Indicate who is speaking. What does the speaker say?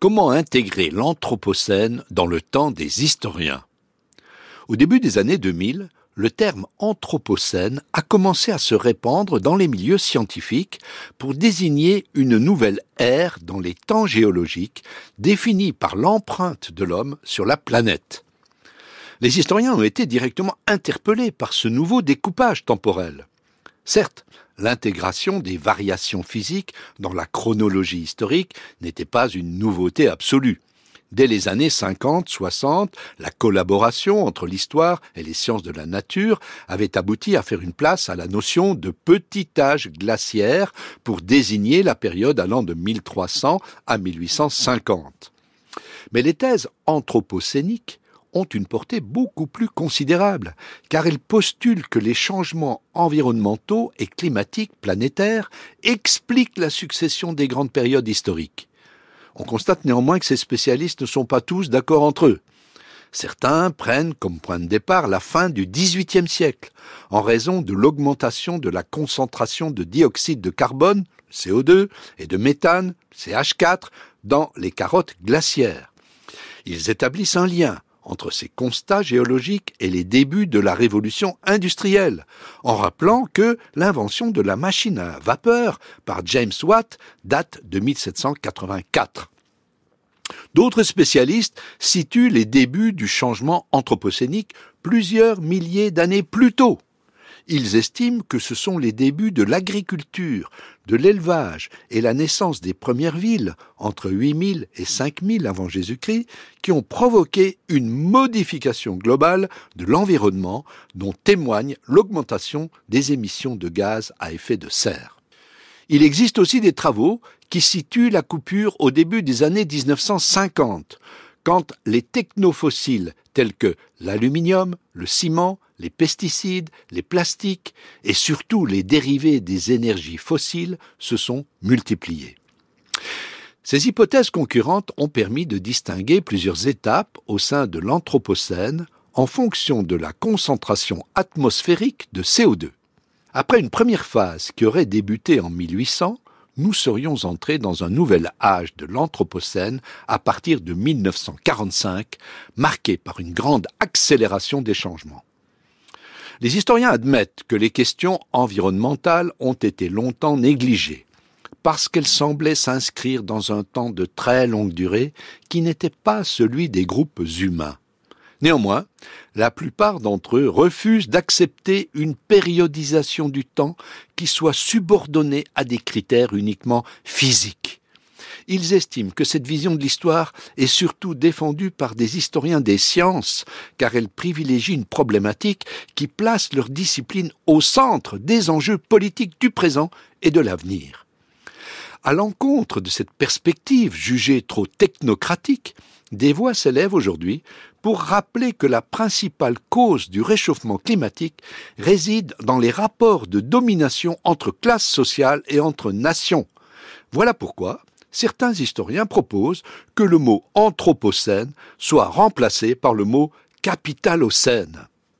Speaker 1: Comment intégrer l'Anthropocène dans le temps des historiens? Au début des années 2000, le terme Anthropocène a commencé à se répandre dans les milieux scientifiques pour désigner une nouvelle ère dans les temps géologiques définie par l'empreinte de l'homme sur la planète. Les historiens ont été directement interpellés par ce nouveau découpage temporel. Certes, l'intégration des variations physiques dans la chronologie historique n'était pas une nouveauté absolue. Dès les années 50-60, la collaboration entre l'histoire et les sciences de la nature avait abouti à faire une place à la notion de petit âge glaciaire pour désigner la période allant de 1300 à 1850. Mais les thèses anthropocéniques ont une portée beaucoup plus considérable, car elles postulent que les changements environnementaux et climatiques planétaires expliquent la succession des grandes périodes historiques. On constate néanmoins que ces spécialistes ne sont pas tous d'accord entre eux. Certains prennent comme point de départ la fin du XVIIIe siècle, en raison de l'augmentation de la concentration de dioxyde de carbone, CO2, et de méthane, CH4, dans les carottes glaciaires. Ils établissent un lien entre ces constats géologiques et les débuts de la révolution industrielle, en rappelant que l'invention de la machine à vapeur par James Watt date de 1784. D'autres spécialistes situent les débuts du changement anthropocénique plusieurs milliers d'années plus tôt. Ils estiment que ce sont les débuts de l'agriculture, de l'élevage et la naissance des premières villes entre 8000 et 5000 avant Jésus-Christ qui ont provoqué une modification globale de l'environnement dont témoigne l'augmentation des émissions de gaz à effet de serre. Il existe aussi des travaux qui situent la coupure au début des années 1950, quand les technofossiles tels que l'aluminium, le ciment, les pesticides, les plastiques et surtout les dérivés des énergies fossiles se sont multipliés. Ces hypothèses concurrentes ont permis de distinguer plusieurs étapes au sein de l'Anthropocène en fonction de la concentration atmosphérique de CO2. Après une première phase qui aurait débuté en 1800, nous serions entrés dans un nouvel âge de l'Anthropocène à partir de 1945, marqué par une grande accélération des changements. Les historiens admettent que les questions environnementales ont été longtemps négligées, parce qu'elles semblaient s'inscrire dans un temps de très longue durée qui n'était pas celui des groupes humains. Néanmoins, la plupart d'entre eux refusent d'accepter une périodisation du temps qui soit subordonnée à des critères uniquement physiques ils estiment que cette vision de l'histoire est surtout défendue par des historiens des sciences, car elle privilégie une problématique qui place leur discipline au centre des enjeux politiques du présent et de l'avenir. À l'encontre de cette perspective jugée trop technocratique, des voix s'élèvent aujourd'hui pour rappeler que la principale cause du réchauffement climatique réside dans les rapports de domination entre classes sociales et entre nations. Voilà pourquoi certains historiens proposent que le mot anthropocène soit remplacé par le mot capitalocène.